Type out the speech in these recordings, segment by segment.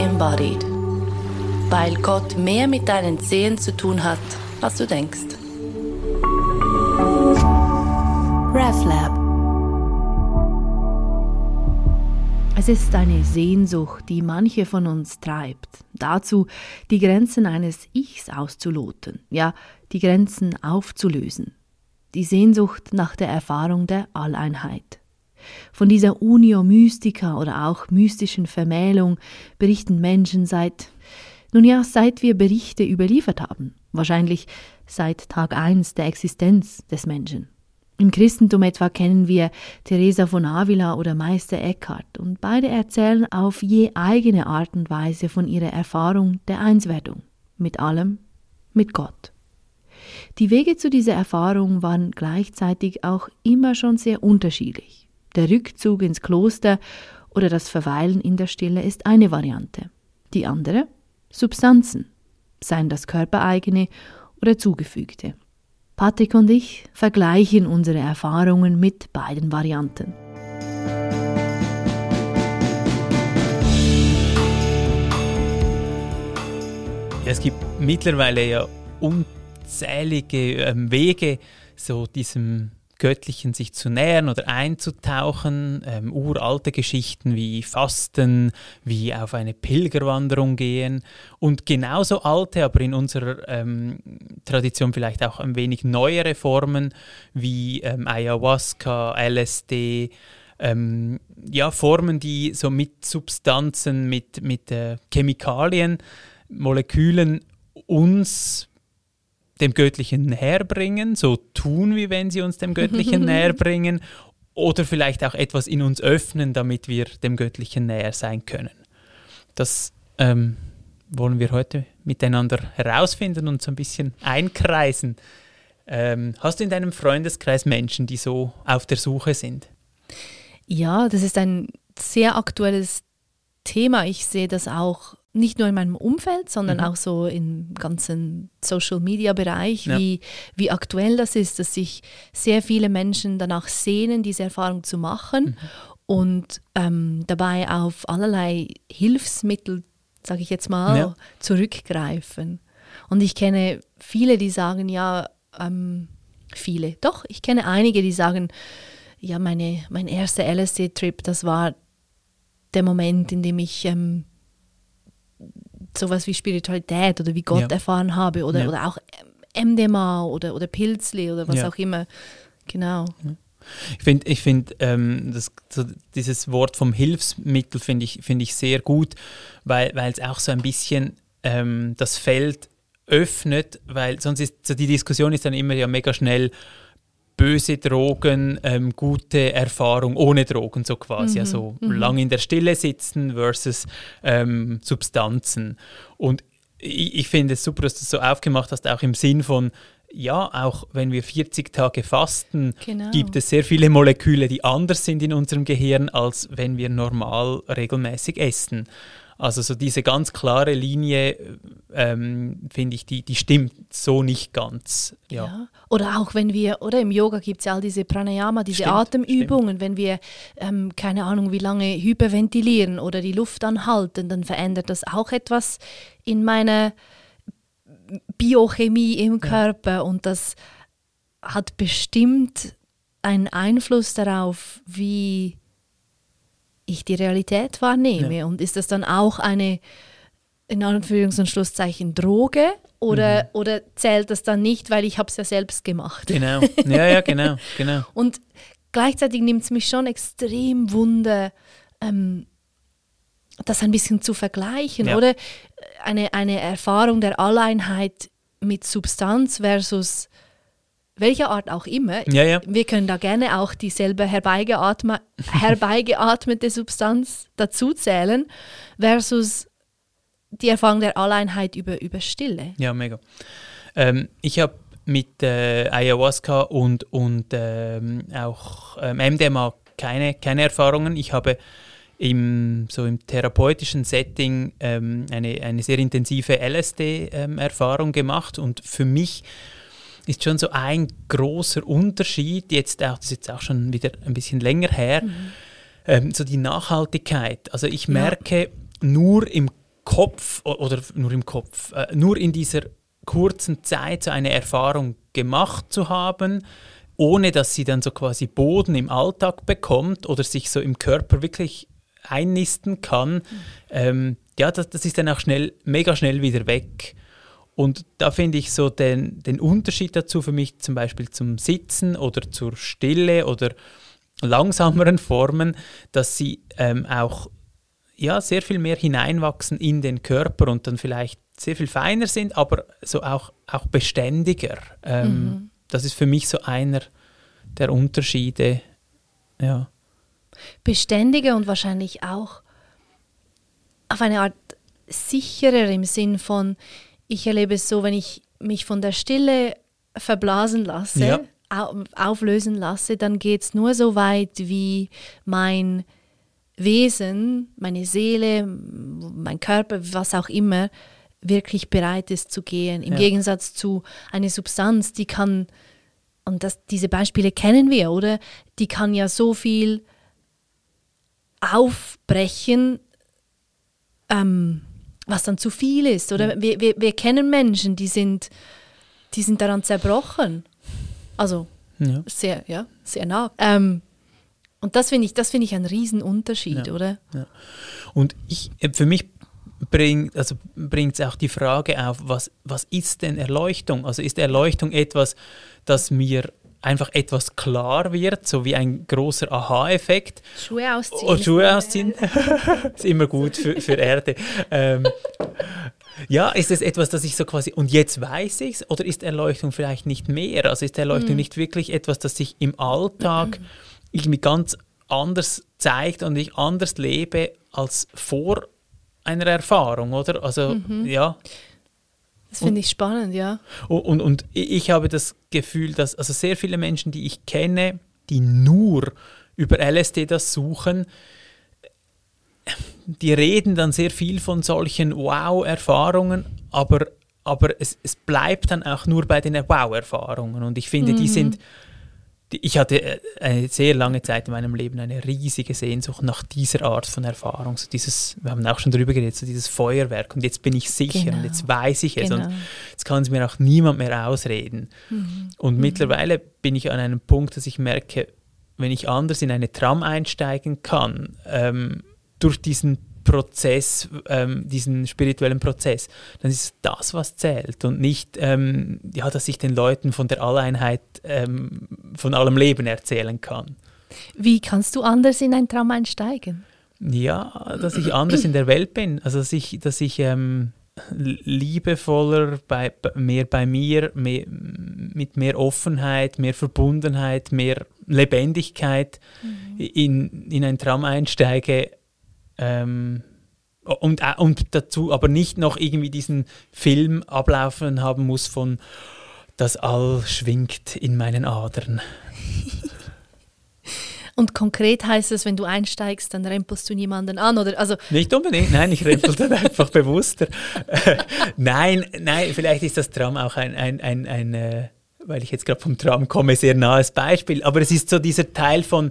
embodied. Weil Gott mehr mit deinen Zehen zu tun hat, als du denkst. RefLab Es ist eine Sehnsucht, die manche von uns treibt, dazu die Grenzen eines Ichs auszuloten, ja, die Grenzen aufzulösen. Die Sehnsucht nach der Erfahrung der Alleinheit. Von dieser Unio Mystica oder auch mystischen Vermählung berichten Menschen seit, nun ja, seit wir Berichte überliefert haben, wahrscheinlich seit Tag 1 der Existenz des Menschen. Im Christentum etwa kennen wir Teresa von Avila oder Meister Eckhart und beide erzählen auf je eigene Art und Weise von ihrer Erfahrung der Einswerdung mit allem, mit Gott. Die Wege zu dieser Erfahrung waren gleichzeitig auch immer schon sehr unterschiedlich. Der Rückzug ins Kloster oder das Verweilen in der Stille ist eine Variante. Die andere Substanzen, seien das körpereigene oder zugefügte. Patrick und ich vergleichen unsere Erfahrungen mit beiden Varianten. Es gibt mittlerweile ja unzählige ähm, Wege, so diesem Göttlichen sich zu nähern oder einzutauchen. Ähm, uralte Geschichten wie Fasten, wie auf eine Pilgerwanderung gehen und genauso alte, aber in unserer ähm, Tradition vielleicht auch ein wenig neuere Formen wie ähm, Ayahuasca, LSD. Ähm, ja, Formen, die so mit Substanzen, mit, mit äh, Chemikalien, Molekülen uns dem Göttlichen näher bringen, so tun, wie wenn sie uns dem Göttlichen näher bringen, oder vielleicht auch etwas in uns öffnen, damit wir dem Göttlichen näher sein können. Das ähm, wollen wir heute miteinander herausfinden und so ein bisschen einkreisen. Ähm, hast du in deinem Freundeskreis Menschen, die so auf der Suche sind? Ja, das ist ein sehr aktuelles Thema. Ich sehe das auch nicht nur in meinem Umfeld, sondern mhm. auch so im ganzen Social-Media-Bereich, ja. wie, wie aktuell das ist, dass sich sehr viele Menschen danach sehnen, diese Erfahrung zu machen mhm. und ähm, dabei auf allerlei Hilfsmittel, sage ich jetzt mal, ja. zurückgreifen. Und ich kenne viele, die sagen, ja, ähm, viele, doch, ich kenne einige, die sagen, ja, meine, mein erster LSD-Trip, das war der Moment, in dem ich ähm, sowas wie Spiritualität oder wie Gott ja. erfahren habe oder, ja. oder auch MDMA oder, oder Pilzli oder was ja. auch immer. Genau. Ich finde, ich find, ähm, so dieses Wort vom Hilfsmittel finde ich, find ich sehr gut, weil es auch so ein bisschen ähm, das Feld öffnet, weil sonst ist so die Diskussion ist dann immer ja mega schnell, böse Drogen, ähm, gute Erfahrung ohne Drogen, so quasi. Mhm. Also mhm. lang in der Stille sitzen versus ähm, Substanzen. Und ich, ich finde es super, dass du es so aufgemacht hast, auch im Sinn von, ja, auch wenn wir 40 Tage fasten, genau. gibt es sehr viele Moleküle, die anders sind in unserem Gehirn, als wenn wir normal regelmäßig essen. Also so diese ganz klare Linie, ähm, finde ich, die, die stimmt so nicht ganz. Ja. ja. Oder auch wenn wir, oder im Yoga gibt es ja all diese Pranayama, diese stimmt, Atemübungen, stimmt. wenn wir, ähm, keine Ahnung, wie lange hyperventilieren oder die Luft anhalten, dann verändert das auch etwas in meiner Biochemie im Körper ja. und das hat bestimmt einen Einfluss darauf, wie ich die Realität wahrnehme. Ja. Und ist das dann auch eine, in Anführungs- und Schlusszeichen, Droge? Oder, mhm. oder zählt das dann nicht, weil ich habe es ja selbst gemacht? Genau, ja, ja, genau, genau. und gleichzeitig nimmt es mich schon extrem Wunder, ähm, das ein bisschen zu vergleichen, ja. oder? Eine, eine Erfahrung der Alleinheit mit Substanz versus welcher Art auch immer. Ja, ja. Wir können da gerne auch dieselbe herbeigeatme, herbeigeatmete Substanz dazu zählen, versus die Erfahrung der Alleinheit über, über Stille. Ja, mega. Ähm, ich habe mit äh, Ayahuasca und, und ähm, auch ähm, MDMA keine, keine Erfahrungen. Ich habe im, so im therapeutischen Setting ähm, eine, eine sehr intensive LSD-Erfahrung ähm, gemacht und für mich ist schon so ein großer Unterschied, jetzt auch, das ist jetzt auch schon wieder ein bisschen länger her, mhm. ähm, so die Nachhaltigkeit. Also ich merke, ja. nur im Kopf oder nur im Kopf, äh, nur in dieser kurzen Zeit so eine Erfahrung gemacht zu haben, ohne dass sie dann so quasi Boden im Alltag bekommt oder sich so im Körper wirklich einnisten kann, mhm. ähm, ja, das, das ist dann auch schnell, mega schnell wieder weg. Und da finde ich so den, den Unterschied dazu für mich zum Beispiel zum Sitzen oder zur Stille oder langsameren Formen, dass sie ähm, auch ja, sehr viel mehr hineinwachsen in den Körper und dann vielleicht sehr viel feiner sind, aber so auch, auch beständiger. Ähm, mhm. Das ist für mich so einer der Unterschiede. Ja. Beständiger und wahrscheinlich auch auf eine Art sicherer im Sinn von, ich erlebe es so, wenn ich mich von der Stille verblasen lasse, ja. auflösen lasse, dann geht es nur so weit, wie mein Wesen, meine Seele, mein Körper, was auch immer, wirklich bereit ist zu gehen. Im ja. Gegensatz zu einer Substanz, die kann, und das, diese Beispiele kennen wir, oder? Die kann ja so viel aufbrechen, ähm, was dann zu viel ist. Oder ja. wir, wir, wir kennen Menschen, die sind, die sind daran zerbrochen. Also ja. sehr, ja, sehr nah. Ähm, und das finde ich, das ich ein Riesenunterschied, ja. oder? Ja. Und ich, äh, für mich bringt also es auch die Frage auf, was, was ist denn Erleuchtung? Also ist Erleuchtung etwas, das mir einfach etwas klar wird, so wie ein großer Aha-Effekt. Schuhe ausziehen. Oh, Schuhe ausziehen. ist immer gut für, für Erde. Ähm, ja, ist es etwas, das ich so quasi, und jetzt weiß ich es, oder ist Erleuchtung vielleicht nicht mehr? Also ist Erleuchtung mhm. nicht wirklich etwas, das sich im Alltag mhm. irgendwie ganz anders zeigt und ich anders lebe als vor einer Erfahrung, oder? Also, mhm. ja. Das finde ich spannend, ja. Und, und, und, ich habe das Gefühl, dass also sehr viele Menschen, die ich kenne, die nur über LSD das suchen, die reden dann sehr viel von solchen Wow-Erfahrungen, aber, aber es, es bleibt dann auch nur bei den Wow-Erfahrungen. Und ich finde, mhm. die sind ich hatte äh, eine sehr lange Zeit in meinem Leben eine riesige Sehnsucht nach dieser Art von Erfahrung. So dieses, wir haben auch schon darüber geredet, so dieses Feuerwerk. Und jetzt bin ich sicher genau. und jetzt weiß ich es. Genau. Und jetzt kann es mir auch niemand mehr ausreden. Mhm. Und mhm. mittlerweile bin ich an einem Punkt, dass ich merke, wenn ich anders in eine Tram einsteigen kann, ähm, durch diesen Prozess, ähm, diesen spirituellen Prozess, dann ist das, was zählt und nicht, ähm, ja, dass ich den Leuten von der Alleinheit, ähm, von allem Leben erzählen kann. Wie kannst du anders in einen Traum einsteigen? Ja, dass ich anders in der Welt bin, also dass ich, dass ich ähm, liebevoller, bei, mehr bei mir, mehr, mit mehr Offenheit, mehr Verbundenheit, mehr Lebendigkeit mhm. in, in einen Traum einsteige, ähm, und, äh, und dazu aber nicht noch irgendwie diesen Film ablaufen haben muss von das All schwingt in meinen Adern. Und konkret heißt es, wenn du einsteigst, dann rempelst du niemanden an, oder? Also Nicht unbedingt, nein, ich rempel dann einfach bewusster. nein, nein, vielleicht ist das Tram auch ein, ein, ein, ein äh, weil ich jetzt gerade vom Tram komme, sehr nahes Beispiel. Aber es ist so dieser Teil von,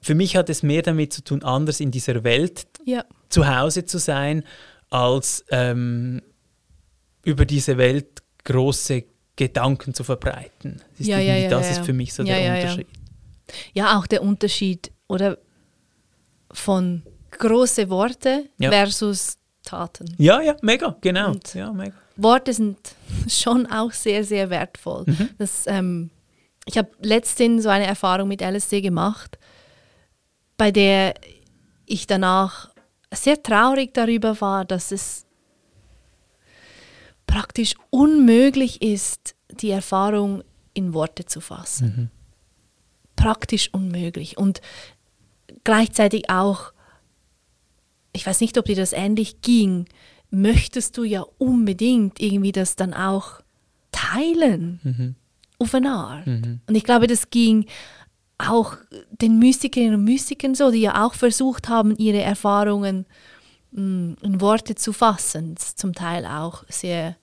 für mich hat es mehr damit zu tun, anders in dieser Welt ja. zu Hause zu sein, als ähm, über diese Welt große Gedanken zu verbreiten. Das ist, ja, ja, das ist für mich so der Unterschied. Ja. auch der Unterschied oder von große Worte versus Taten. Ja, ja, mega, genau. ja, mega. Worte sind schon auch sehr, sehr wertvoll. Mhm. Das, ähm, ich habe letztens so eine Erfahrung mit LSD gemacht bei der ich danach sehr traurig darüber war, dass es praktisch unmöglich ist, die Erfahrung in Worte zu fassen. Mhm. Praktisch unmöglich. Und gleichzeitig auch, ich weiß nicht, ob dir das ähnlich ging, möchtest du ja unbedingt irgendwie das dann auch teilen. Mhm. Auf eine Art. Mhm. Und ich glaube, das ging auch den Mystikerinnen und Mystikern so, die ja auch versucht haben, ihre Erfahrungen mh, mm, in Worte zu fassen, zum Teil auch sehr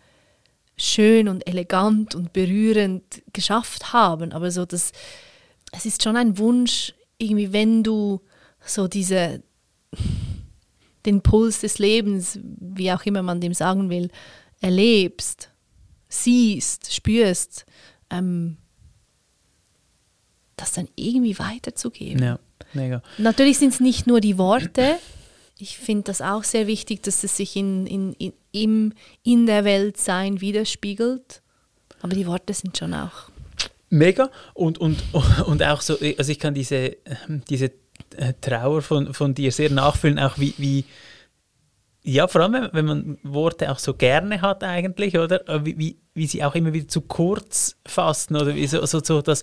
schön und elegant und berührend geschafft haben. Aber so das, es ist schon ein Wunsch, irgendwie, wenn du so diese den Puls des Lebens, wie auch immer man dem sagen will, erlebst, siehst, spürst, ähm, das dann irgendwie weiterzugeben. Ja, mega. Natürlich sind es nicht nur die Worte. Ich finde das auch sehr wichtig, dass es sich in, in, in, im, in der Welt sein widerspiegelt. Aber die Worte sind schon auch. Mega. Und, und, und auch so, also ich kann diese, diese äh, Trauer von, von dir sehr nachfühlen, auch wie, wie ja, vor allem, wenn man Worte auch so gerne hat eigentlich, oder? Äh, wie, wie, wie sie auch immer wieder zu kurz fassen oder wie so, so, so das,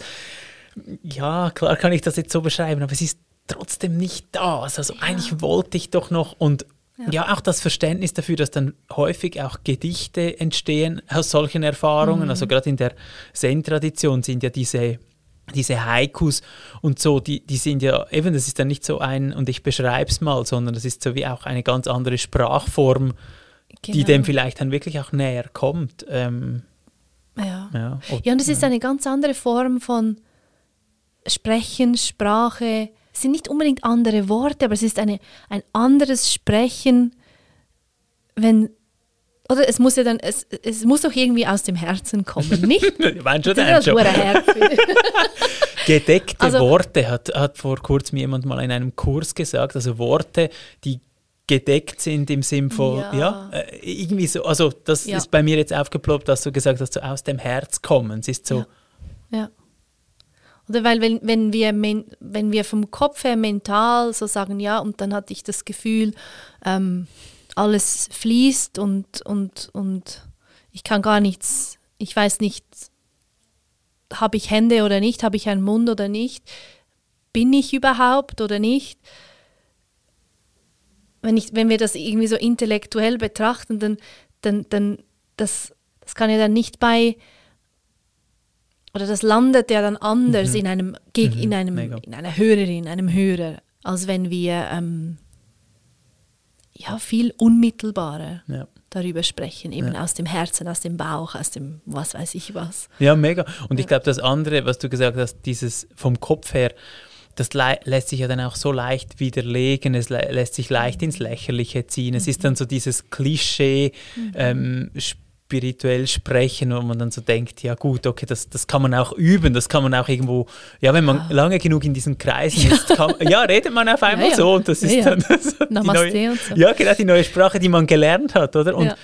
ja, klar kann ich das jetzt so beschreiben, aber es ist trotzdem nicht da. Also ja. eigentlich wollte ich doch noch und ja. ja. auch das Verständnis dafür, dass dann häufig auch Gedichte entstehen aus solchen Erfahrungen. Mhm. Also gerade in der Zen-Tradition sind ja diese diese Haikus und so, die, die sind ja eben, das ist dann nicht so ein und ich beschreibe es mal, sondern das ist so wie auch eine ganz andere Sprachform, genau. die dem vielleicht dann wirklich auch näher kommt. Ähm, ja. Ja, und, ja, und es ist eine ganz andere Form von Sprechen, Sprache. Sind nicht unbedingt andere Worte, aber es ist eine, ein anderes Sprechen, wenn oder es muss ja dann, es, es muss doch irgendwie aus dem Herzen kommen, nicht? ich meine schon, das schon. Gedeckte also, Worte hat, hat vor kurzem jemand mal in einem Kurs gesagt, also Worte, die gedeckt sind im Sinn von, ja, ja äh, irgendwie so, also das ja. ist bei mir jetzt aufgeploppt, dass du gesagt hast, so aus dem Herz kommen, es ist so. Ja. ja. Oder weil wenn, wenn, wir, wenn wir vom Kopf her mental so sagen, ja, und dann hatte ich das Gefühl, ähm, alles fließt und, und, und ich kann gar nichts, ich weiß nicht, habe ich Hände oder nicht, habe ich einen Mund oder nicht, bin ich überhaupt oder nicht. Wenn, ich, wenn wir das irgendwie so intellektuell betrachten, dann, dann, dann das, das kann ja dann nicht bei, oder das landet ja dann anders mhm. in, einem, mhm. in, einem, in einer Hörerin, einem Hörer, als wenn wir ähm, ja, viel unmittelbarer ja. darüber sprechen, eben ja. aus dem Herzen, aus dem Bauch, aus dem was weiß ich was. Ja, mega. Und ich glaube, das andere, was du gesagt hast, dieses vom Kopf her, das lässt sich ja dann auch so leicht widerlegen, es lässt sich leicht ins Lächerliche ziehen. Es mhm. ist dann so dieses Klischee, mhm. ähm, spirituell sprechen, wo man dann so denkt, ja gut, okay, das, das kann man auch üben, das kann man auch irgendwo, ja, wenn man ah. lange genug in diesen Kreisen ist, kann, ja, redet man auf einmal ja, ja. so und das ist dann so die neue, so. ja, genau, die neue Sprache, die man gelernt hat, oder? Und,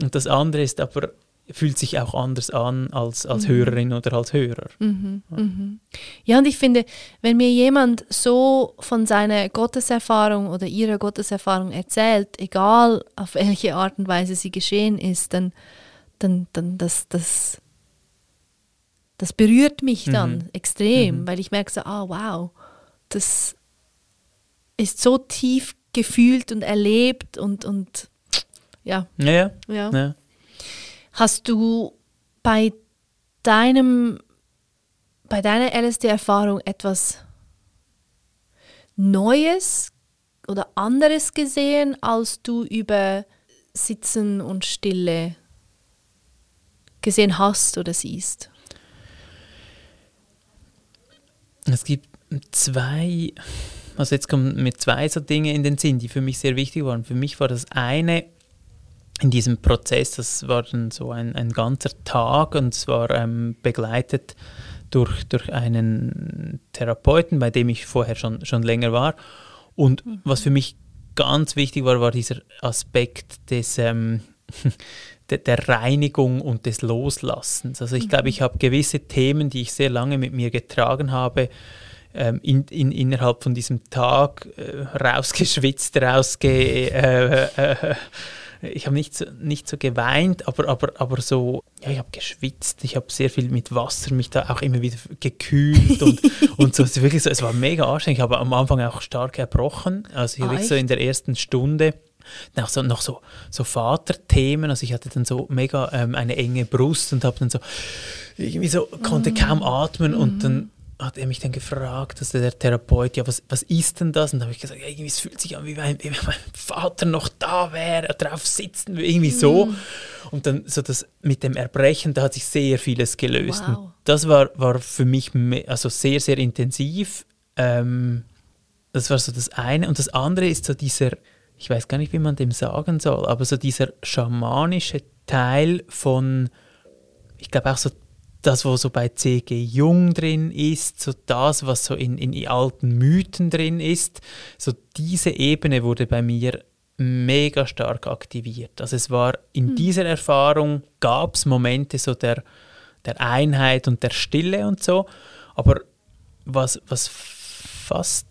und das andere ist aber fühlt sich auch anders an als, als mhm. Hörerin oder als Hörer. Mhm. Ja. Mhm. ja, und ich finde, wenn mir jemand so von seiner Gotteserfahrung oder ihrer Gotteserfahrung erzählt, egal auf welche Art und Weise sie geschehen ist, dann, dann, dann das, das, das berührt mich dann mhm. extrem, mhm. weil ich merke so, ah wow, das ist so tief gefühlt und erlebt und, und ja. Ja, ja. ja. Hast du bei deinem, bei deiner LSD-Erfahrung etwas Neues oder anderes gesehen, als du über Sitzen und Stille gesehen hast oder siehst? Es gibt zwei, also jetzt kommen mir zwei so Dinge in den Sinn, die für mich sehr wichtig waren. Für mich war das eine, in diesem Prozess, das war dann so ein, ein ganzer Tag und es war ähm, begleitet durch, durch einen Therapeuten, bei dem ich vorher schon, schon länger war. Und mhm. was für mich ganz wichtig war, war dieser Aspekt des, ähm, der, der, Reinigung und des Loslassens. Also ich mhm. glaube, ich habe gewisse Themen, die ich sehr lange mit mir getragen habe, ähm, in, in, innerhalb von diesem Tag äh, rausgeschwitzt, rausge... Äh, äh, ich habe nicht so, nicht so geweint, aber, aber, aber so, ja, ich habe geschwitzt, ich habe sehr viel mit Wasser mich da auch immer wieder gekühlt und, und so, es, wirklich so, es war mega anstrengend. Ich habe am Anfang auch stark erbrochen, also ich ah, so in der ersten Stunde. Auch so, noch so, so Vaterthemen, also ich hatte dann so mega ähm, eine enge Brust und habe dann so, irgendwie so, konnte kaum atmen und dann hat er mich dann gefragt, dass der Therapeut, ja, was, was ist denn das? Und da habe ich gesagt, ja, irgendwie es fühlt sich an, wie wenn, wie mein Vater noch da wäre, drauf sitzen, irgendwie so. Mm. Und dann so das mit dem Erbrechen, da hat sich sehr vieles gelöst. Wow. Das war, war für mich also sehr, sehr intensiv. Ähm, das war so das eine. Und das andere ist so dieser, ich weiß gar nicht, wie man dem sagen soll, aber so dieser schamanische Teil von, ich glaube auch so das, was so bei C.G. Jung drin ist, so das, was so in, in alten Mythen drin ist, so diese Ebene wurde bei mir mega stark aktiviert. Also es war in mhm. dieser Erfahrung, gab es Momente so der, der Einheit und der Stille und so, aber was, was fast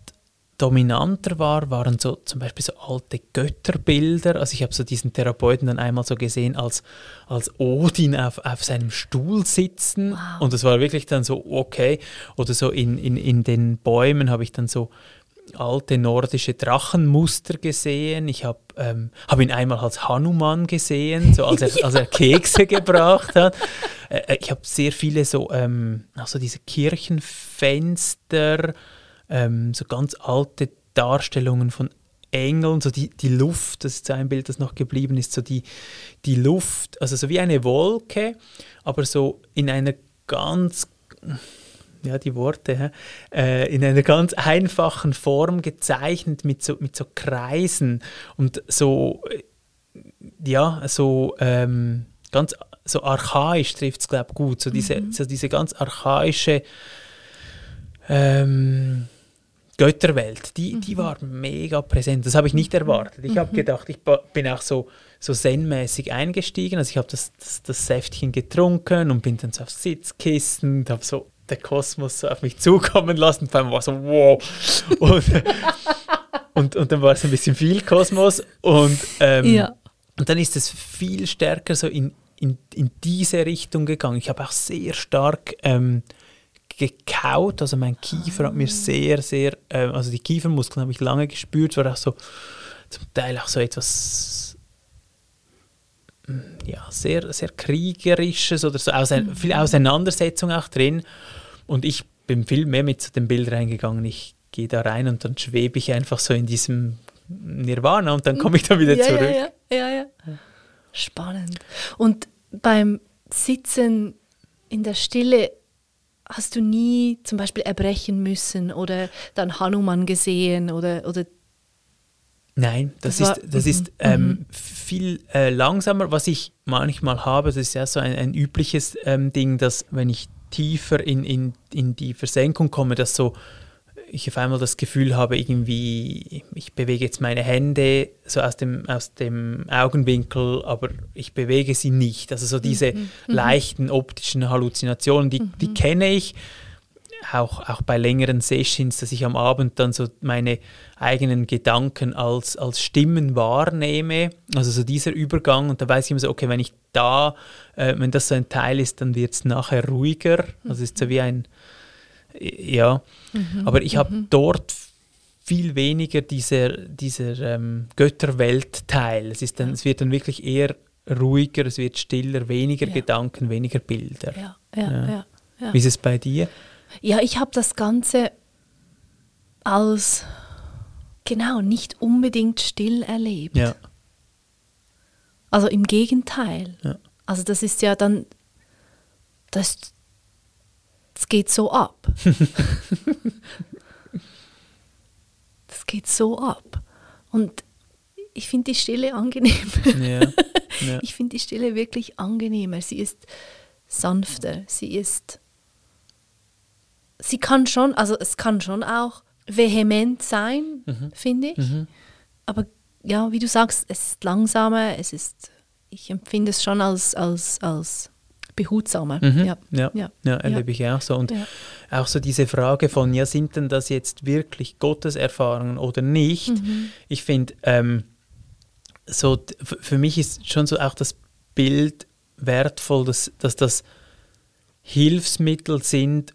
dominanter war, waren so zum Beispiel so alte Götterbilder. Also ich habe so diesen Therapeuten dann einmal so gesehen als, als Odin auf, auf seinem Stuhl sitzen. Wow. Und das war wirklich dann so okay. Oder so in, in, in den Bäumen habe ich dann so alte nordische Drachenmuster gesehen. Ich habe ähm, hab ihn einmal als Hanuman gesehen, so als er, als er Kekse gebracht hat. Äh, äh, ich habe sehr viele so, ähm, also diese Kirchenfenster, ähm, so ganz alte Darstellungen von Engeln, so die, die Luft, das ist so ein Bild, das noch geblieben ist, so die, die Luft, also so wie eine Wolke, aber so in einer ganz, ja, die Worte, äh, in einer ganz einfachen Form gezeichnet mit so, mit so Kreisen und so, äh, ja, so ähm, ganz so archaisch trifft es, glaube ich, gut, so diese, mhm. so diese ganz archaische ähm, Götterwelt, die, die mhm. war mega präsent. Das habe ich nicht erwartet. Ich habe mhm. gedacht, ich bin auch so, so zen-mäßig eingestiegen. Also ich habe das, das, das, Säftchen getrunken und bin dann so aufs Sitzkissen und habe so der Kosmos so auf mich zukommen lassen. Und vor war so, wow. Und, und, und, dann war es ein bisschen viel Kosmos. Und, ähm, ja. und dann ist es viel stärker so in, in, in diese Richtung gegangen. Ich habe auch sehr stark... Ähm, gekaut. Also mein Kiefer hat mir sehr, sehr, äh, also die Kiefermuskeln habe ich lange gespürt. Es war auch so zum Teil auch so etwas mm, ja, sehr, sehr kriegerisches oder so ausein viel Auseinandersetzung auch drin. Und ich bin viel mehr mit zu dem Bild reingegangen. Ich gehe da rein und dann schwebe ich einfach so in diesem Nirvana und dann komme ich da wieder ja, zurück. Ja, ja, ja, ja. Spannend. Und beim Sitzen in der Stille hast du nie zum Beispiel erbrechen müssen oder dann Hanuman gesehen oder, oder Nein, das, das ist, das mhm. ist ähm, mhm. viel äh, langsamer. Was ich manchmal habe, das ist ja so ein, ein übliches ähm, Ding, dass wenn ich tiefer in, in, in die Versenkung komme, dass so ich auf einmal das Gefühl habe, irgendwie, ich bewege jetzt meine Hände so aus dem, aus dem Augenwinkel, aber ich bewege sie nicht. Also so diese mhm. mhm. leichten optischen Halluzinationen, die, mhm. die kenne ich. Auch, auch bei längeren Sessions, dass ich am Abend dann so meine eigenen Gedanken als, als Stimmen wahrnehme. Also so dieser Übergang und da weiß ich immer so, okay, wenn ich da, äh, wenn das so ein Teil ist, dann wird es nachher ruhiger. Also es ist so wie ein, ja, mhm. aber ich habe mhm. dort viel weniger dieser, dieser ähm, Götterwelt-Teil. Es, dann, es wird dann wirklich eher ruhiger, es wird stiller, weniger ja. Gedanken, weniger Bilder. Ja, ja, ja. Wie ist es bei dir? Ja, ich habe das Ganze als genau nicht unbedingt still erlebt. Ja. Also im Gegenteil. Ja. Also das ist ja dann, das, das geht so ab. das geht so ab. Und ich finde die Stille angenehm. Ja, ja. Ich finde die Stille wirklich angenehmer. Sie ist sanfter. Sie ist. Sie kann schon, also es kann schon auch vehement sein, mhm. finde ich. Mhm. Aber ja, wie du sagst, es ist langsamer, es ist, ich empfinde es schon als, als, als behutsamer. Mhm. Ja. Ja. ja. ja, erlebe ich auch so. Und auch so diese Frage von, ja, sind denn das jetzt wirklich Gotteserfahrungen oder nicht? Mhm. Ich finde, ähm, so für mich ist schon so auch das Bild wertvoll, dass, dass das Hilfsmittel sind,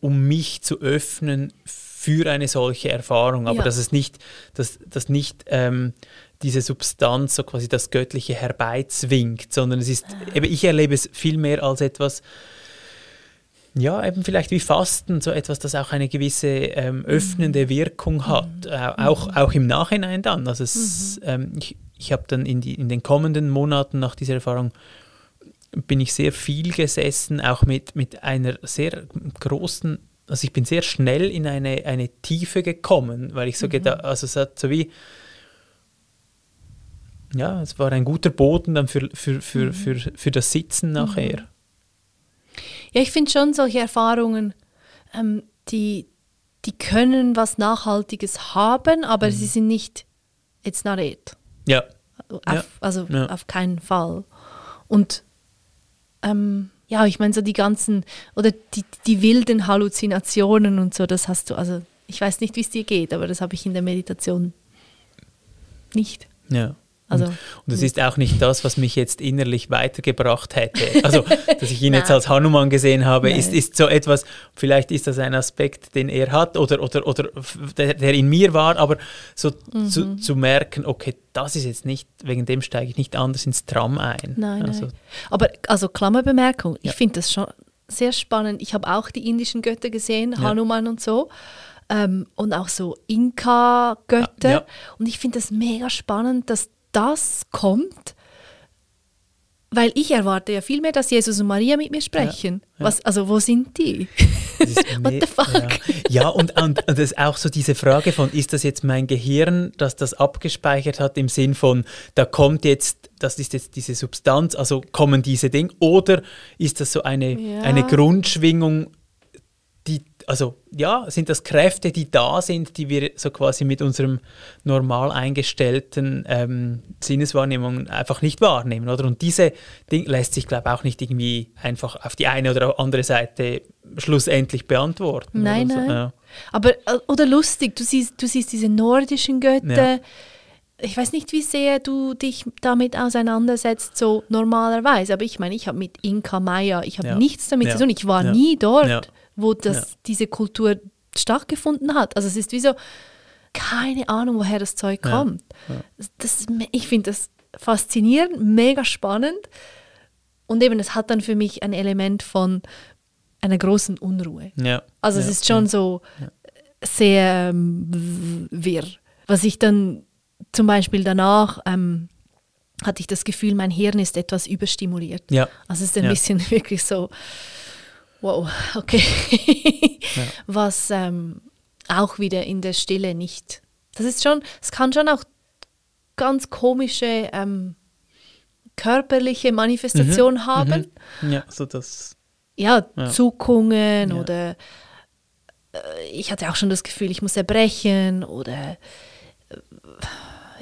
um mich zu öffnen für eine solche Erfahrung, aber ja. dass es nicht, dass, dass nicht ähm, diese Substanz so quasi das Göttliche herbeizwingt, sondern es ist, ah. eben ich erlebe es viel mehr als etwas, ja, eben vielleicht wie Fasten, so etwas, das auch eine gewisse ähm, mhm. öffnende Wirkung mhm. hat, äh, auch, mhm. auch im Nachhinein dann. Also es, mhm. ähm, ich, ich habe dann in, die, in den kommenden Monaten nach dieser Erfahrung bin ich sehr viel gesessen, auch mit, mit einer sehr großen, also ich bin sehr schnell in eine, eine Tiefe gekommen, weil ich so mhm. gedacht, also es hat so wie, ja, es war ein guter Boden dann für, für, für, Mhm. für, für das Sitzen nachher. Ja, ich finde schon solche Erfahrungen, ähm, die, die können was Nachhaltiges haben, aber Mhm. sie sind nicht, it's not it. Ja, Auf, Ja. Also Ja. auf keinen Fall. Und ähm, ja, ich meine, so die ganzen, oder die, die wilden Halluzinationen und so, das hast du, also ich weiß nicht, wie es dir geht, aber das habe ich in der Meditation nicht. ja. Also, Und das ist auch nicht das, was mich jetzt innerlich weitergebracht hätte. Also, dass ich ihn jetzt als Hanuman gesehen habe, Nein. ist, ist so etwas, vielleicht ist das ein Aspekt, den er hat oder, oder, oder der, der in mir war, aber so Mhm. zu, zu merken, okay, das ist jetzt nicht, wegen dem steige ich nicht anders ins Tram ein. Nein, also, nein. Aber also Klammerbemerkung, Ja. ich finde das schon sehr spannend. Ich habe auch die indischen Götter gesehen, Hanuman und so. Ähm, und auch so Inka-Götter. Ja, ja. Und ich finde das mega spannend, dass das kommt, weil ich erwarte ja viel mehr, dass Jesus und Maria mit mir sprechen. Was, also wo sind die? What the fuck? Ja, ja und, und, und das ist auch so diese Frage von, ist das jetzt mein Gehirn, das das abgespeichert hat im Sinn von, da kommt jetzt, das ist jetzt diese Substanz, also kommen diese Dinge, oder ist das so eine, Ja. eine Grundschwingung, also ja, sind das Kräfte, die da sind, die wir so quasi mit unserem normal eingestellten ähm, Sinneswahrnehmung einfach nicht wahrnehmen, oder? Und diese Ding lässt sich, glaube ich, auch nicht irgendwie einfach auf die eine oder andere Seite schlussendlich beantworten. Nein, so. nein. Ja. Aber, äh, oder lustig, du siehst, du siehst diese nordischen Götter. Ja. Ich weiß nicht, wie sehr du dich damit auseinandersetzt, so normalerweise. Aber ich meine, ich habe mit Inka Maya, ich habe Ja. nichts damit zu tun. Ich war nie dort. Wo das, Ja. diese Kultur stattgefunden hat. Also es ist wie so, keine Ahnung, woher das Zeug Ja. kommt. Das, ist me- ich finde das faszinierend, mega spannend. Und eben, es hat dann für mich ein Element von einer großen Unruhe. Ja. Also ja. es ist schon so sehr ähm, wirr. Was ich dann zum Beispiel danach ähm, hatte ich das Gefühl, mein Hirn ist etwas überstimuliert. Ja. Also es ist ein Ja. bisschen wirklich so, wow, okay. Was ähm, auch wieder in der Stille nicht. Das ist schon, es kann schon auch ganz komische ähm, körperliche Manifestationen haben Mhm. Ja, so das. ja, Ja. Zuckungen Ja. oder äh, ich hatte auch schon das Gefühl, ich muss erbrechen oder äh,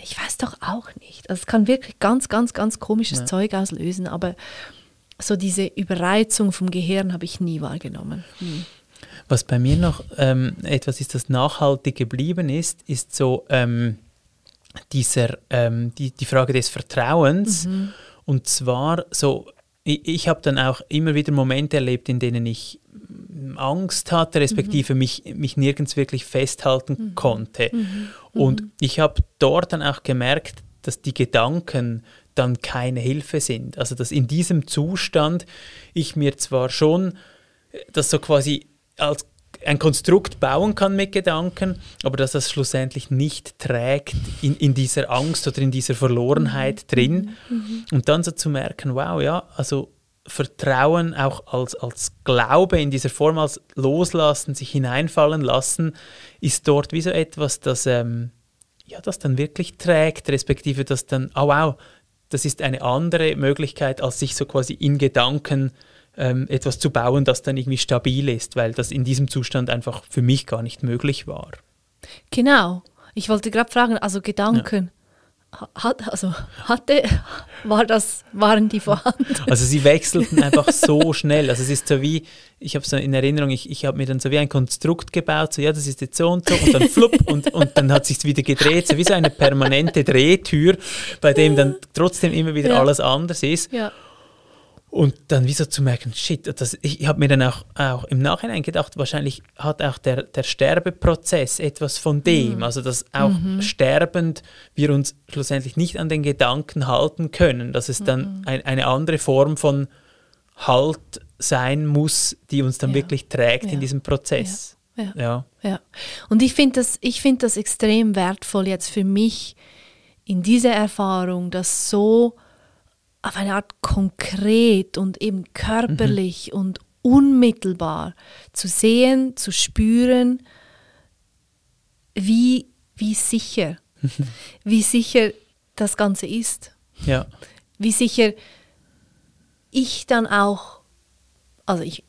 ich weiß doch auch nicht. Also es kann wirklich ganz, ganz, ganz komisches Zeug auslösen, aber so diese Überreizung vom Gehirn habe ich nie wahrgenommen. Nie. Was bei mir noch ähm, etwas ist, das nachhaltig geblieben ist, ist so ähm, dieser, ähm, die, die Frage des Vertrauens. Und zwar so, ich, ich habe dann auch immer wieder Momente erlebt, in denen ich Angst hatte, respektive mich, mich nirgends wirklich festhalten konnte. Und ich habe dort dann auch gemerkt, dass die Gedanken dann keine Hilfe sind. Also dass in diesem Zustand ich mir zwar schon das so quasi als ein Konstrukt bauen kann mit Gedanken, aber dass das schlussendlich nicht trägt in, in dieser Angst oder in dieser Verlorenheit drin. Und dann so zu merken, wow, ja, also Vertrauen auch als, als Glaube in dieser Form, als Loslassen, sich hineinfallen lassen, ist dort wie so etwas, das, ähm, ja, das dann wirklich trägt, respektive das dann, oh wow, das ist eine andere Möglichkeit, als sich so quasi in Gedanken ähm, etwas zu bauen, das dann irgendwie stabil ist, weil das in diesem Zustand einfach für mich gar nicht möglich war. Genau. Ich wollte gerade fragen, also Gedanken. Hat, also hatte, war das, waren die vorhanden? Also sie wechselten einfach so schnell. Also es ist so wie, ich habe so in Erinnerung, ich, ich habe mir dann so wie ein Konstrukt gebaut, so ja, das ist jetzt so und so und dann flupp und, und dann hat sich wieder gedreht, so wie so eine permanente Drehtür, bei dem dann trotzdem immer wieder Ja. alles anders ist. Ja. Und dann wieso zu merken, shit, das, ich habe mir dann auch, auch im Nachhinein gedacht, wahrscheinlich hat auch der, der Sterbeprozess etwas von dem, also dass auch sterbend wir uns schlussendlich nicht an den Gedanken halten können, dass es dann ein, eine andere Form von Halt sein muss, die uns dann Ja. wirklich trägt Ja. in diesem Prozess. Ja. Ja. Ja, und ich finde das, ich find das extrem wertvoll jetzt für mich in dieser Erfahrung, das so auf eine Art konkret und eben körperlich und unmittelbar zu sehen, zu spüren, wie, wie sicher, wie sicher das Ganze ist. Ja. Wie sicher ich dann auch, also ich,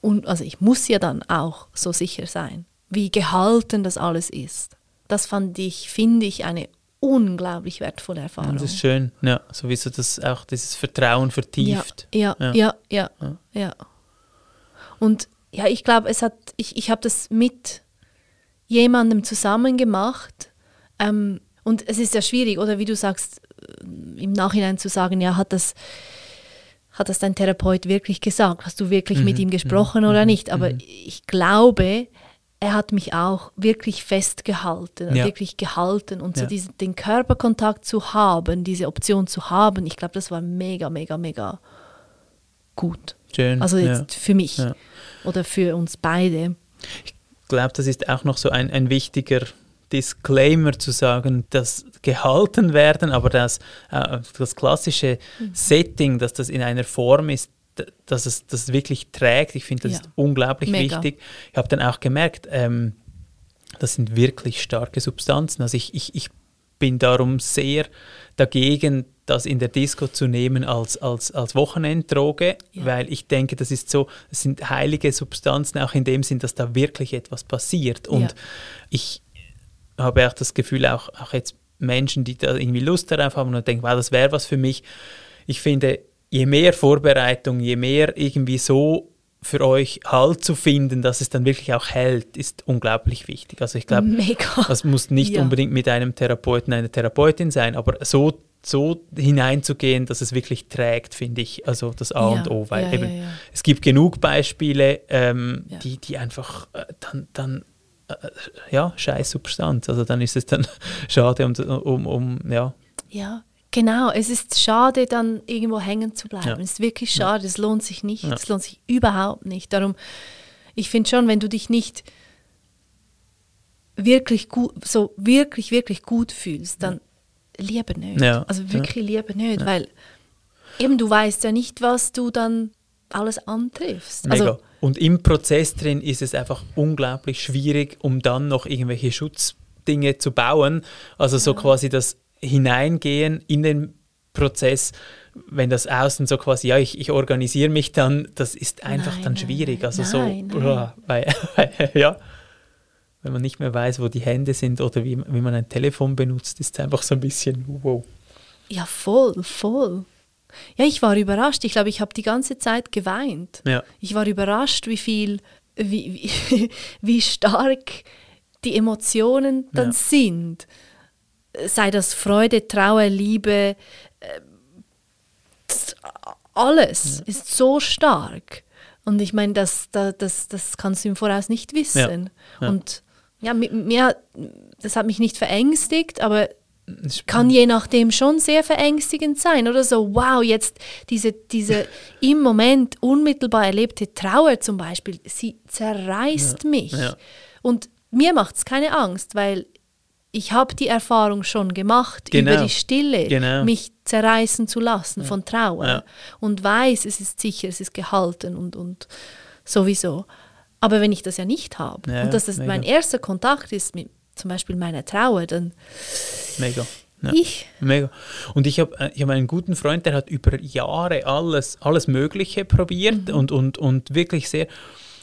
und, also ich muss ja dann auch so sicher sein, wie gehalten das alles ist. Das fand ich, finde ich, eine unglaublich wertvolle Erfahrung. Das ist schön, ja, sowieso das auch dieses Vertrauen vertieft. Ja, ja, ja, ja, ja. ja. Und ja, ich glaube, es hat, ich, ich habe das mit jemandem zusammen gemacht. Ähm, und es ist ja schwierig, oder wie du sagst, äh, im Nachhinein zu sagen, ja, hat das, hat das dein Therapeut wirklich gesagt? Hast du wirklich mhm. mit ihm gesprochen mhm. oder nicht? Aber mhm. ich glaube, er hat mich auch wirklich festgehalten, ja. wirklich gehalten und ja. so diesen, den Körperkontakt zu haben, diese Option zu haben, ich glaube, das war mega, mega, mega gut. Schön. Also jetzt ja. für mich oder für uns beide. Ich glaube, das ist auch noch so ein, ein wichtiger Disclaimer zu sagen, dass gehalten werden, aber das, äh, das klassische mhm. Setting, dass das in einer Form ist, dass es das wirklich trägt. Ich finde, das ja. ist unglaublich Mega. wichtig. Ich habe dann auch gemerkt, ähm, das sind wirklich starke Substanzen. Also ich, ich, ich bin darum sehr dagegen, das in der Disco zu nehmen als, als, als Wochenenddroge, ja. weil ich denke, das ist so, es sind heilige Substanzen, auch in dem Sinn, dass da wirklich etwas passiert. Und ja. ich habe auch das Gefühl, auch, auch jetzt Menschen, die da irgendwie Lust darauf haben und denken, wow, das wäre was für mich. Ich finde, je mehr Vorbereitung, je mehr irgendwie so für euch Halt zu finden, dass es dann wirklich auch hält, ist unglaublich wichtig. Also ich glaube, das muss nicht ja. unbedingt mit einem Therapeuten, einer Therapeutin sein, aber so, so hineinzugehen, dass es wirklich trägt, finde ich, also das A ja. und O. Weil ja, eben, es gibt genug Beispiele, ähm, die, die einfach äh, dann, dann äh, ja, scheiß Substanz. Also dann ist es dann schade um, um, um ja. Ja, Genau, es ist schade, dann irgendwo hängen zu bleiben. Ja. Es ist wirklich schade, ja. es lohnt sich nicht. Ja. Es lohnt sich überhaupt nicht. Darum, ich finde schon, wenn du dich nicht wirklich gut, so wirklich, wirklich gut fühlst, dann lieber nicht. Ja. Also wirklich lieber nicht, weil eben du weißt ja nicht, was du dann alles antriffst. Mega. Also, und im Prozess drin ist es einfach unglaublich schwierig, um dann noch irgendwelche Schutzdinge zu bauen. Also so quasi das hineingehen in den Prozess, wenn das außen so quasi, ja, ich, ich organisiere mich dann, das ist einfach nein, dann schwierig. Also nein, so, nein. Weil, ja, wenn man nicht mehr weiß, wo die Hände sind oder wie, wie man ein Telefon benutzt, ist es einfach so ein bisschen, wow. Ja, voll, voll. Ja, ich war überrascht. Ich glaube, ich habe die ganze Zeit geweint. Ja. Ich war überrascht, wie viel, wie, wie, wie stark die Emotionen dann ja. sind sei das Freude, Trauer, Liebe, äh, alles ja. ist so stark. Und ich meine, das, das, das, kannst du im Voraus nicht wissen. Ja. Ja. Und ja, mir, das hat mich nicht verängstigt, aber kann je nachdem schon sehr verängstigend sein. Oder so, wow, jetzt diese, diese im Moment unmittelbar erlebte Trauer zum Beispiel, sie zerreißt mich. Und mir macht es keine Angst, weil ich habe die Erfahrung schon gemacht, genau. über die Stille genau. mich zerreißen zu lassen ja. von Trauer ja. und weiß, es ist sicher, es ist gehalten und, und sowieso. Aber wenn ich das ja nicht habe ja, und dass das mein erster Kontakt ist mit zum Beispiel meiner Trauer, dann mega. Ich. Mega. Und ich habe äh, ich hab einen guten Freund, der hat über Jahre alles, alles Mögliche probiert mhm. und, und, und wirklich sehr.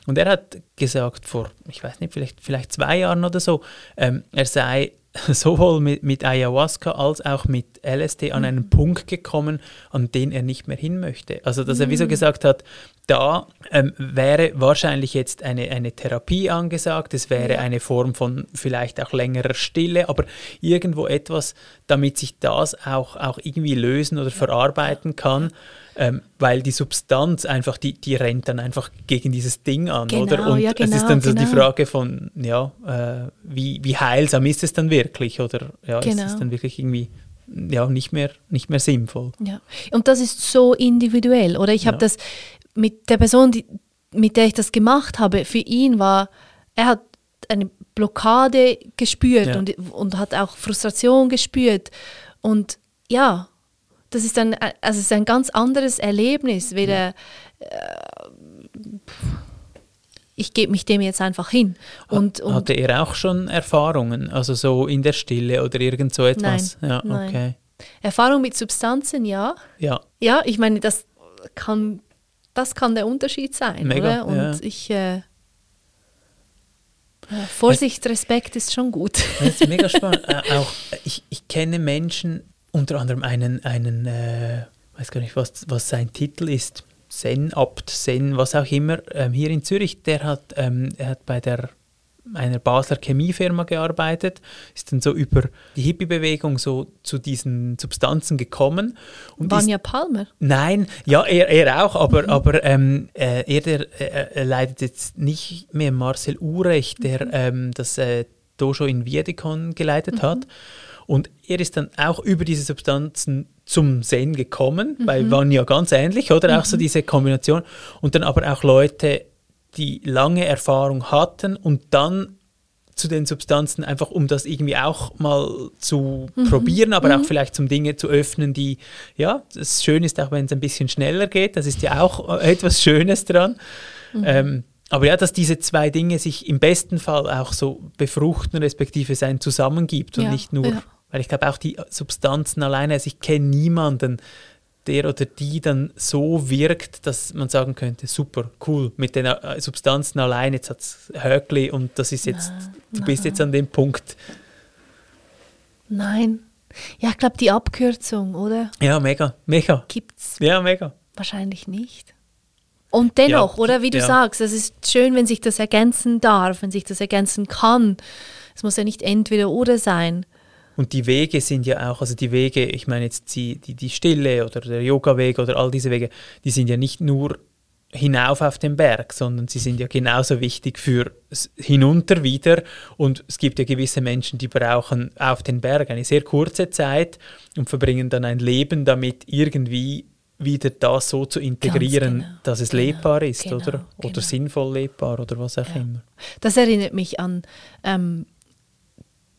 Und er hat gesagt, vor, ich weiß nicht, vielleicht, vielleicht zwei Jahren oder so, ähm, er sei sowohl mit, mit Ayahuasca als auch mit LSD an einen mhm. Punkt gekommen, an den er nicht mehr hin möchte. Also, dass er wie so mhm. gesagt hat, da ähm, wäre wahrscheinlich jetzt eine, eine Therapie angesagt, es wäre ja. eine Form von vielleicht auch längerer Stille, aber irgendwo etwas, damit sich das auch, auch irgendwie lösen oder verarbeiten kann ähm, weil die Substanz einfach, die, die rennt dann einfach gegen dieses Ding an, genau, oder? Und ja, genau, es ist dann so genau. die Frage von, ja, äh, wie, wie heilsam ist es dann wirklich, oder ja, genau. ist es genau. dann wirklich irgendwie ja, nicht, mehr, nicht mehr sinnvoll. Ja, und das ist so individuell, oder? Ich habe das mit der Person, die, mit der ich das gemacht habe, für ihn war, er hat eine Blockade gespürt ja. und, und hat auch Frustration gespürt. Und ja, das ist ein, also ist ein ganz anderes Erlebnis. Weder, äh, ich gebe mich dem jetzt einfach hin. Und, und Hatte er auch schon Erfahrungen, also so in der Stille oder irgend so etwas? Nein, ja, nein. okay. Erfahrung mit Substanzen, ja. Ja. Ja, ich meine, das kann, das kann der Unterschied sein, Mega, oder? Und ja. ich äh, Vorsicht, Respekt ist schon gut. Das ist mega spannend. äh, auch ich, ich kenne Menschen, unter anderem einen, einen äh, weiß gar nicht, was, was sein Titel ist, Zen-Abt, Zen, was auch immer, ähm, hier in Zürich, der hat, ähm, er hat bei der einer Basler Chemiefirma gearbeitet, ist dann so über die Hippie-Bewegung so zu diesen Substanzen gekommen. Und Vanya Palmer. Nein, ja, er, er auch, aber, aber ähm, äh, er, der, äh, er leidet jetzt nicht mehr Marcel Urecht, der ähm, das äh, Dojo in Wiedekon geleitet hat. Und er ist dann auch über diese Substanzen zum Zen gekommen, bei Vanya ganz ähnlich, oder? Auch so diese Kombination. Und dann aber auch Leute, die lange Erfahrung hatten und dann zu den Substanzen, einfach um das irgendwie auch mal zu probieren, aber auch vielleicht zum Dinge zu öffnen, die, ja, das schön ist auch, wenn es ein bisschen schneller geht, das ist ja auch etwas Schönes dran. Ähm, aber ja, dass diese zwei Dinge sich im besten Fall auch so befruchten, respektive sein zusammengibt und Ja, nicht nur, ja. Weil ich glaube auch die Substanzen alleine, also ich kenne niemanden, der oder die dann so wirkt, dass man sagen könnte, super, cool, mit den äh, Substanzen allein, jetzt hat es Höckli und das ist jetzt, du bist jetzt an dem Punkt. Nein. Ja, ich glaube, die Abkürzung, oder? Ja, mega, mega. Gibt's Ja, mega. wahrscheinlich nicht. Und dennoch, Ja, oder wie du ja. sagst, es ist schön, wenn sich das ergänzen darf, wenn sich das ergänzen kann. Es muss ja nicht entweder oder sein. Und die Wege sind ja auch, also die Wege, ich meine jetzt die, die, die Stille oder der Yoga-Weg oder all diese Wege, die sind ja nicht nur hinauf auf den Berg, sondern sie sind ja genauso wichtig für hinunter wieder. Und es gibt ja gewisse Menschen, die brauchen auf den Berg eine sehr kurze Zeit und verbringen dann ein Leben damit, irgendwie wieder das so zu integrieren, genau, dass es genau, lebbar ist, genau, oder? Oder genau. sinnvoll lebbar oder was auch Ja. immer. Das erinnert mich an ähm,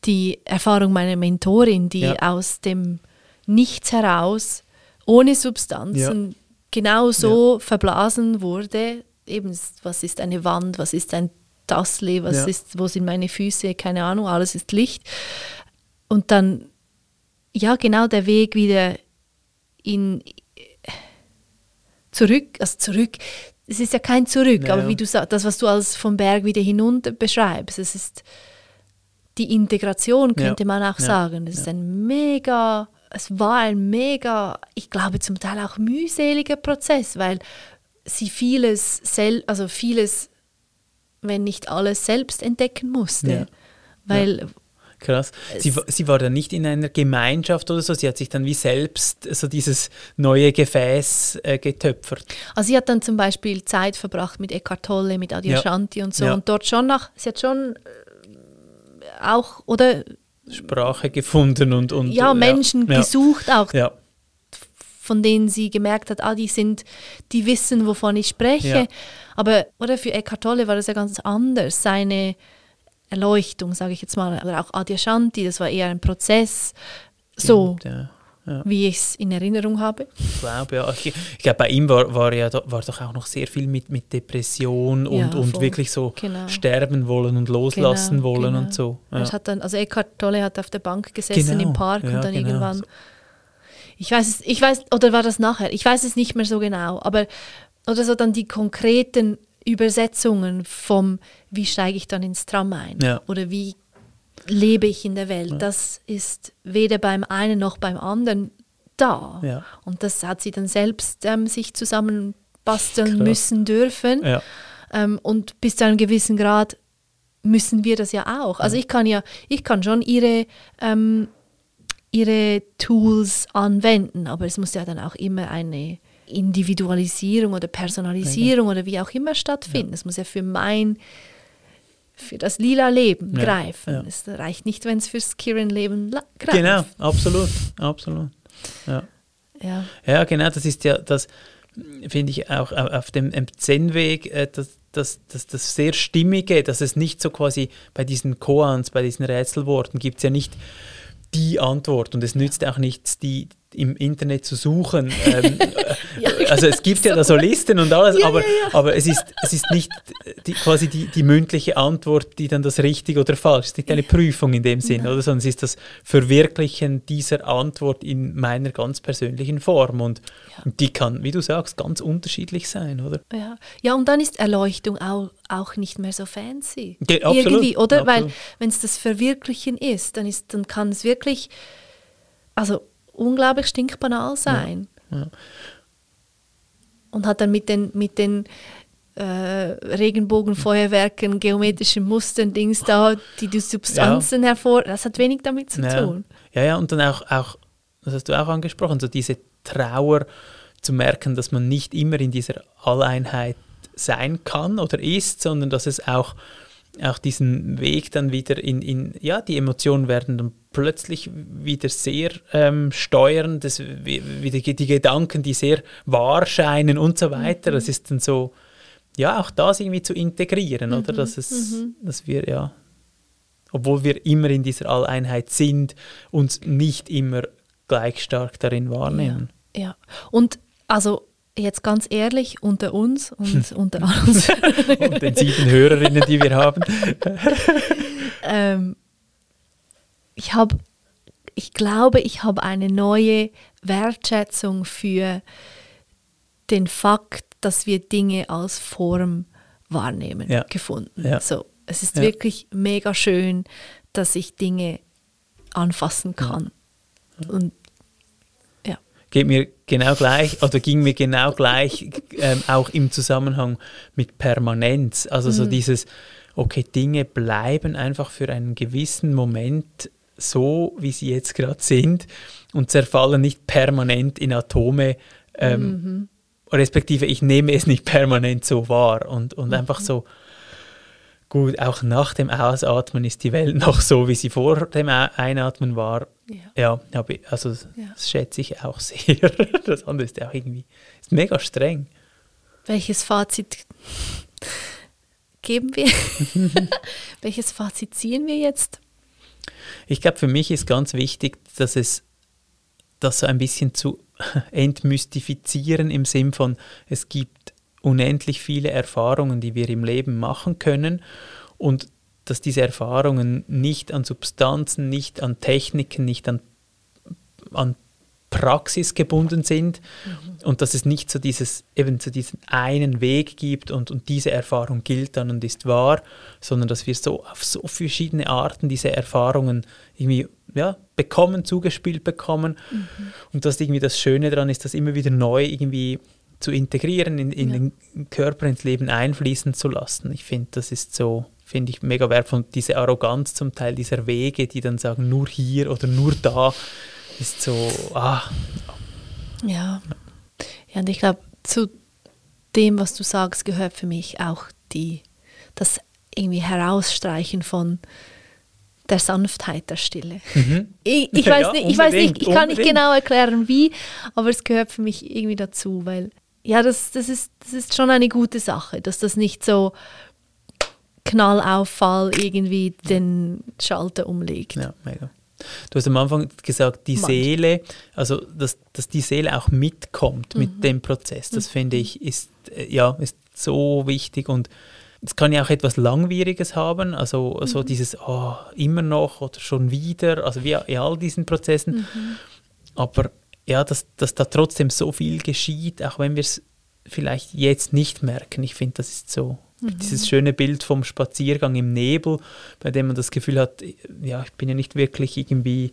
die Erfahrung meiner Mentorin, die Ja. aus dem Nichts heraus, ohne Substanzen, genau so verblasen wurde. Eben, was ist eine Wand, was ist ein Tassli, was Ja. ist, wo sind meine Füße, keine Ahnung, alles ist Licht. Und dann, ja, genau der Weg wieder in zurück, also zurück, es ist ja kein Zurück, Ja, aber ja. wie du sagst, das, was du als vom Berg wieder hinunter beschreibst, es ist die Integration, Ja, könnte man auch ja, sagen. Es ist ein mega, es war ein mega, ich glaube zum Teil auch mühseliger Prozess, weil sie vieles, sel also vieles, wenn nicht alles selbst entdecken musste. Ja. Weil Krass. Sie, sie war dann nicht in einer Gemeinschaft oder so, sie hat sich dann wie selbst so dieses neue Gefäß äh, getöpfert. Also sie hat dann zum Beispiel Zeit verbracht mit Eckhart Tolle, mit Adyashanti und so Ja. und dort schon nach, sie hat schon äh, auch, oder Sprache gefunden und. und ja, Menschen ja. gesucht auch, Ja, von denen sie gemerkt hat, ah, die sind, die wissen, wovon ich spreche. Ja. Aber, oder für Eckhart Tolle war das ja ganz anders, seine Erleuchtung, sage ich jetzt mal, oder auch Adyashanti, das war eher ein Prozess, so stimmt, ja. Ja, wie ich es in Erinnerung habe. ich glaube, ja. Ich, ich glaube, bei ihm war, war ja war doch auch noch sehr viel mit, mit Depression und, Ja, und wirklich so Genau. sterben wollen und loslassen Genau, wollen genau. und so. Ja. Das hat dann, also Eckhart Tolle hat auf der Bank gesessen Genau, im Park und dann genau. irgendwann. Ich weiß es, ich weiß, oder war das nachher? Ich weiß es nicht mehr so genau, aber oder so dann die konkreten Übersetzungen vom, wie steige ich dann ins Tram ein Ja. oder wie lebe ich in der Welt. Das ist weder beim einen noch beim anderen da. Ja. Und das hat sie dann selbst ähm, sich zusammenbasteln Krass. müssen dürfen. Ja. Ähm, und bis zu einem gewissen Grad müssen wir das ja auch. Also ich kann ja, ich kann schon ihre, ähm, ihre Tools anwenden, aber es muss ja dann auch immer eine Individualisierung oder Personalisierung oder wie auch immer stattfinden. Es muss ja für mein, für das lila Leben Ja, greifen. ja. Es reicht nicht, wenn es fürs Kirin-Leben greift. Genau, absolut, absolut. Ja. Ja. Ja, genau, das ist ja, das finde ich auch au- auf dem Zen-Weg, äh, das, das, das, das sehr Stimmige, dass es nicht so quasi bei diesen Koans, bei diesen Rätselworten gibt es ja nicht die Antwort und es nützt auch nichts, die, im Internet zu suchen. Ähm, ja, also es gibt ja da so Listen und alles, ja, aber, ja, aber es, ist, es ist nicht die, quasi die, die mündliche Antwort, die dann das richtig oder falsch ist. Es ist nicht eine Prüfung in dem Sinn, oder? sondern es ist das Verwirklichen dieser Antwort in meiner ganz persönlichen Form. Und, und die kann, wie du sagst, ganz unterschiedlich sein, oder? Ja, ja und dann ist Erleuchtung auch, auch nicht mehr so fancy. Okay, absolut, Irgendwie, oder? Absolut. Weil wenn es das Verwirklichen ist, dann, ist, dann kann es wirklich, also unglaublich stinkbanal sein. Ja, ja. Und hat dann mit den, mit den äh, Regenbogenfeuerwerken, geometrischen Mustern, Dings da, die die Substanzen ja. hervor, das hat wenig damit zu tun. Ja, ja, und dann auch, auch, das hast du auch angesprochen, so diese Trauer zu merken, dass man nicht immer in dieser Alleinheit sein kann oder ist, sondern dass es auch auch diesen Weg dann wieder in, in ja, die Emotionen werden dann plötzlich wieder sehr ähm, steuern, das, wieder die Gedanken, die sehr wahr scheinen und so weiter. Mhm. Das ist dann so, ja, auch das irgendwie zu integrieren, mhm. oder? Dass, es, mhm. dass wir, ja, obwohl wir immer in dieser Alleinheit sind, uns nicht immer gleich stark darin wahrnehmen. Ja, ja. und also jetzt ganz ehrlich unter uns und unter uns. und den sieben Hörerinnen, die wir haben. ähm, ich habe, ich glaube, ich habe eine neue Wertschätzung für den Fakt, dass wir Dinge als Form wahrnehmen, ja. gefunden. Ja. So, es ist ja. wirklich mega schön, dass ich Dinge anfassen kann. Und geht mir genau gleich oder ging mir genau gleich ähm, auch im Zusammenhang mit Permanenz. Also mhm. so dieses, okay, Dinge bleiben einfach für einen gewissen Moment so, wie sie jetzt gerade sind und zerfallen nicht permanent in Atome. Ähm, mhm. Respektive ich nehme es nicht permanent so wahr und, und mhm. einfach so, gut, auch nach dem Ausatmen ist die Welt noch so, wie sie vor dem Einatmen war. Ja, ja also ja. das schätze ich auch sehr. Das andere ist auch irgendwie ist mega streng. Welches Fazit geben wir? Welches Fazit ziehen wir jetzt? Ich glaube, für mich ist ganz wichtig, dass es das so ein bisschen zu entmystifizieren im Sinn von, es gibt unendlich viele Erfahrungen, die wir im Leben machen können und dass diese Erfahrungen nicht an Substanzen, nicht an Techniken, nicht an, an Praxis gebunden sind mhm. und dass es nicht so dieses eben so diesen einen Weg gibt und, und diese Erfahrung gilt dann und ist wahr, sondern dass wir so auf so verschiedene Arten diese Erfahrungen irgendwie ja, bekommen, zugespielt bekommen mhm. und dass irgendwie das Schöne daran ist, dass immer wieder neu irgendwie zu integrieren, in, in ja. den Körper, ins Leben einfließen zu lassen. Ich finde, das ist so, finde ich mega wertvoll. Und diese Arroganz zum Teil dieser Wege, die dann sagen, nur hier oder nur da, ist so, ah. Ja. Ja, und ich glaube, zu dem, was du sagst, gehört für mich auch die, das irgendwie Herausstreichen von der Sanftheit der Stille. Mhm. Ich, ich, weiß ja, nicht, ich weiß nicht, ich kann nicht genau erklären, wie, aber es gehört für mich irgendwie dazu, weil ja, das, das, ist, das ist schon eine gute Sache, dass das nicht so Knallauffall irgendwie den Schalter umlegt. Ja, mega. Du hast am Anfang gesagt, die Manch. Seele, also dass, dass die Seele auch mitkommt mhm. mit dem Prozess, das mhm. finde ich ist, äh, ja, ist so wichtig und es kann ja auch etwas Langwieriges haben, also mhm. so dieses oh, immer noch oder schon wieder, also wie in all diesen Prozessen. Mhm. Aber ja, dass, dass da trotzdem so viel geschieht, auch wenn wir es vielleicht jetzt nicht merken. Ich finde, das ist so mhm. dieses schöne Bild vom Spaziergang im Nebel, bei dem man das Gefühl hat, ja, ich bin ja nicht wirklich irgendwie,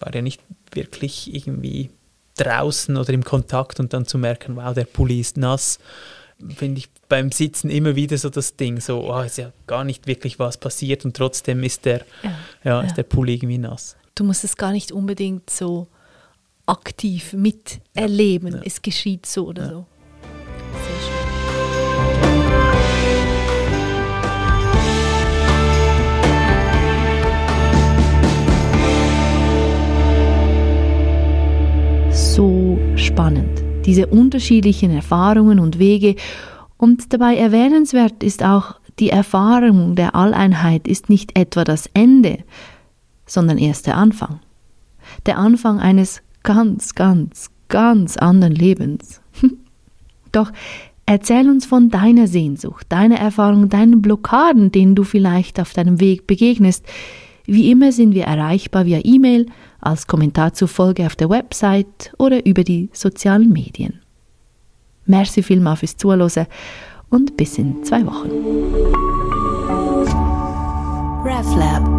war ja nicht wirklich irgendwie draußen oder im Kontakt und dann zu merken, wow, der Pulli ist nass, finde ich beim Sitzen immer wieder so das Ding, so, oh, ist ja gar nicht wirklich was passiert und trotzdem ist der, ja, ja, ja. Ist der Pulli irgendwie nass. Du musst es gar nicht unbedingt so aktiv miterleben. Ja. Es geschieht so oder so. So spannend, diese unterschiedlichen Erfahrungen und Wege. Und dabei erwähnenswert ist auch, die Erfahrung der Alleinheit ist nicht etwa das Ende, sondern erst der Anfang. Der Anfang eines ganz, ganz, ganz anderen Lebens. Doch erzähl uns von deiner Sehnsucht, deiner Erfahrung, deinen Blockaden, denen du vielleicht auf deinem Weg begegnest. Wie immer sind wir erreichbar via E-Mail, als Kommentar zur Folge auf der Website oder über die sozialen Medien. Merci vielmals fürs Zuhören und bis in zwei Wochen. RefLab